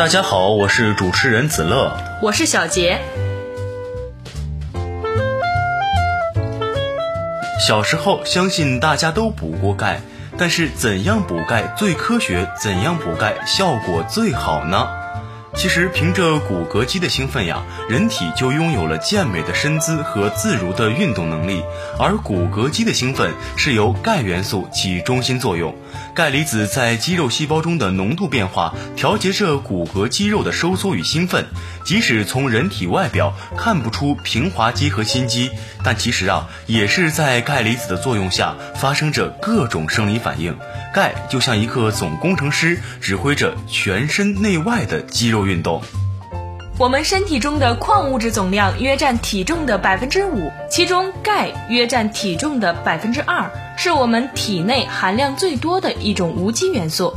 大家好，我是主持人子乐。我是小杰。小时候，相信大家都补过钙，但是怎样补钙最科学？怎样补钙效果最好呢？其实，凭着骨骼肌的兴奋呀，人体就拥有了健美的身姿和自如的运动能力。而骨骼肌的兴奋是由钙元素起中心作用，钙离子在肌肉细胞中的浓度变化，调节着骨骼肌肉的收缩与兴奋。即使从人体外表看不出平滑肌和心肌，但其实啊，也是在钙离子的作用下发生着各种生理反应。钙就像一个总工程师，指挥着全身内外的肌肉运动。我们身体中的矿物质总量约占体重的百分之五，其中钙约占体重的百分之二，是我们体内含量最多的一种无机元素。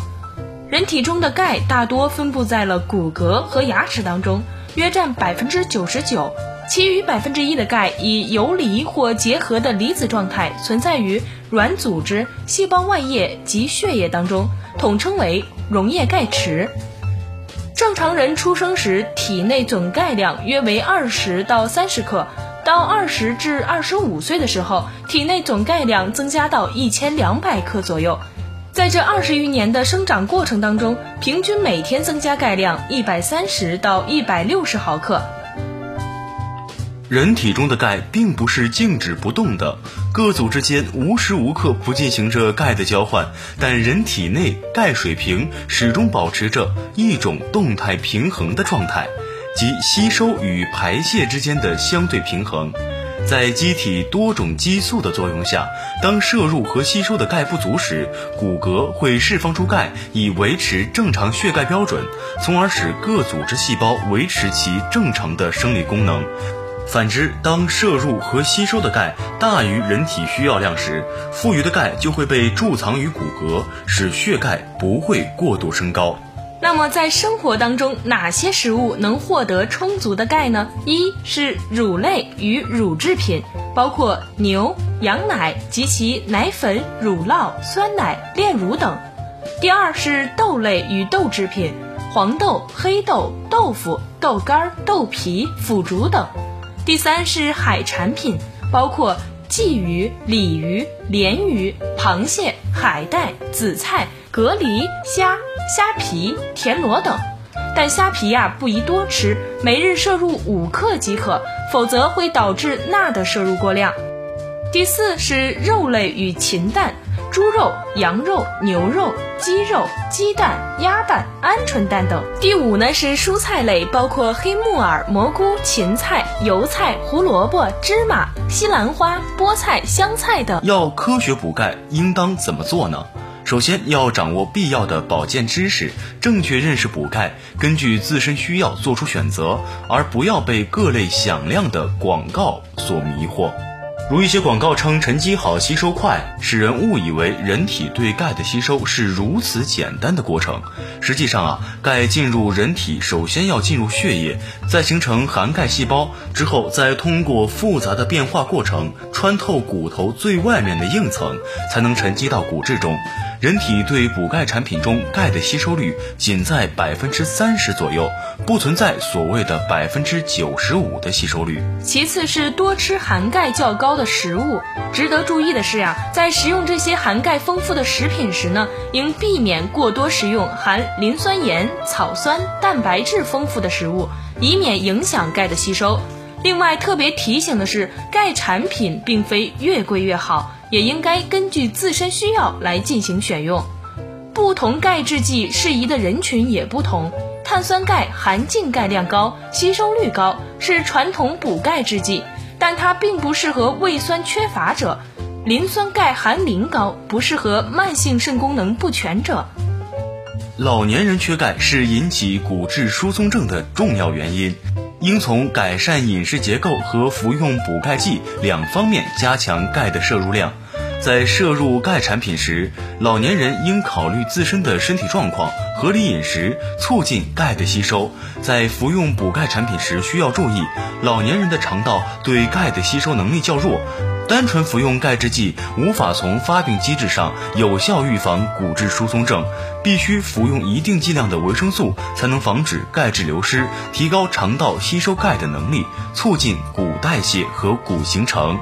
人体中的钙大多分布在了骨骼和牙齿当中，约占百分之九十九，其余百分之一的钙以游离或结合的离子状态存在于软组织、细胞外液及血液当中，统称为溶液钙池。正常人出生时体内总钙量约为二十到三十克，到二十至二十五岁的时候，体内总钙量增加到一千两百克左右。在这二十余年的生长过程当中，平均每天增加钙量一百三十到一百六十毫克。人体中的钙并不是静止不动的，各组之间无时无刻不进行着钙的交换，但人体内钙水平始终保持着一种动态平衡的状态，即吸收与排泄之间的相对平衡。在机体多种激素的作用下，当摄入和吸收的钙不足时，骨骼会释放出钙，以维持正常血钙标准，从而使各组织细胞维持其正常的生理功能。反之，当摄入和吸收的钙大于人体需要量时，富余的钙就会被贮藏于骨骼，使血钙不会过度升高。那么在生活当中，哪些食物能获得充足的钙呢？一是乳类与乳制品，包括牛、羊奶及其奶粉、乳酪、酸奶、炼乳等；第二是豆类与豆制品，黄豆、黑豆、豆腐、豆干、豆皮、腐竹等；第三是海产品，包括鲫鱼、鲤鱼、鲢鱼、螃蟹、海带、紫菜。蛤蜊、虾、虾皮、田螺等，但虾皮呀、不宜多吃，每日摄入五克即可，否则会导致钠的摄入过量。第四是肉类与禽蛋，猪肉、羊肉、牛肉、鸡肉、鸡蛋、鸭蛋、鹌鹑蛋等。第五呢是蔬菜类，包括黑木耳、蘑菇、芹菜、油菜、胡萝卜、芝麻、西兰花、菠菜、香菜等。要科学补钙，应当怎么做呢？首先要掌握必要的保健知识，正确认识补钙，根据自身需要做出选择，而不要被各类响亮的广告所迷惑。如一些广告称沉积好、吸收快，使人误以为人体对钙的吸收是如此简单的过程。实际上啊，钙进入人体首先要进入血液，再形成含钙细胞，之后再通过复杂的变化过程穿透骨头最外面的硬层，才能沉积到骨质中。人体对补钙产品中钙的吸收率仅在百分之三十左右，不存在所谓的百分之九十五的吸收率。其次是多吃含钙较高的食物。值得注意的是呀，在食用这些含钙丰富的食品时呢，应避免过多食用含磷酸盐、草酸、蛋白质丰富的食物，以免影响钙的吸收。另外，特别提醒的是，钙产品并非越贵越好。也应该根据自身需要来进行选用，不同钙制剂适宜的人群也不同。碳酸钙含净钙量高，吸收率高，是传统补钙制剂，但它并不适合胃酸缺乏者。磷酸钙含磷高，不适合慢性肾功能不全者。老年人缺钙是引起骨质疏松症的重要原因，应从改善饮食结构和服用补钙剂两方面加强钙的摄入量。在摄入钙产品时，老年人应考虑自身的身体状况，合理饮食，促进钙的吸收。在服用补钙产品时，需要注意，老年人的肠道对钙的吸收能力较弱，单纯服用钙制剂无法从发病机制上有效预防骨质疏松症，必须服用一定剂量的维生素，才能防止钙质流失，提高肠道吸收钙的能力，促进骨代谢和骨形成。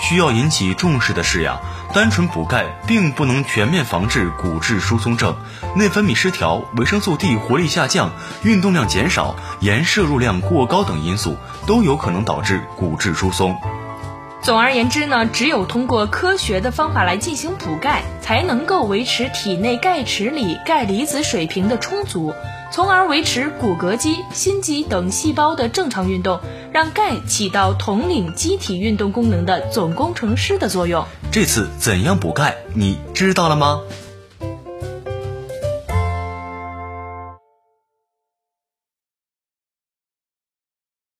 需要引起重视的是呀，单纯补钙并不能全面防治骨质疏松症，内分泌失调、维生素 D 活力下降、运动量减少、盐摄入量过高等因素都有可能导致骨质疏松。总而言之呢，只有通过科学的方法来进行补钙，才能够维持体内钙池里钙离子水平的充足，从而维持骨骼肌、心肌等细胞的正常运动，让钙起到统领机体运动功能的总工程师的作用。这次怎样补钙，你知道了吗？